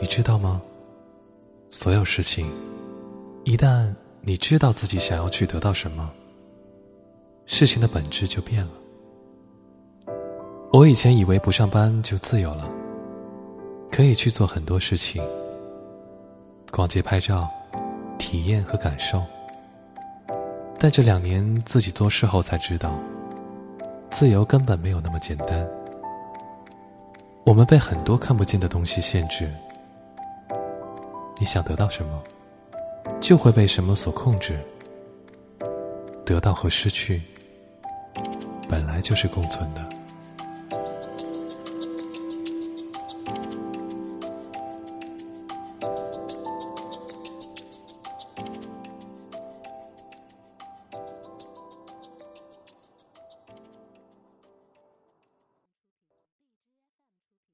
你知道吗？所有事情，一旦你知道自己想要去得到什么，事情的本质就变了。我以前以为不上班就自由了，可以去做很多事情，逛街、拍照、体验和感受。但这两年自己做事后才知道，自由根本没有那么简单。我们被很多看不见的东西限制。你想得到什么，就会被什么所控制。得到和失去，本来就是共存的。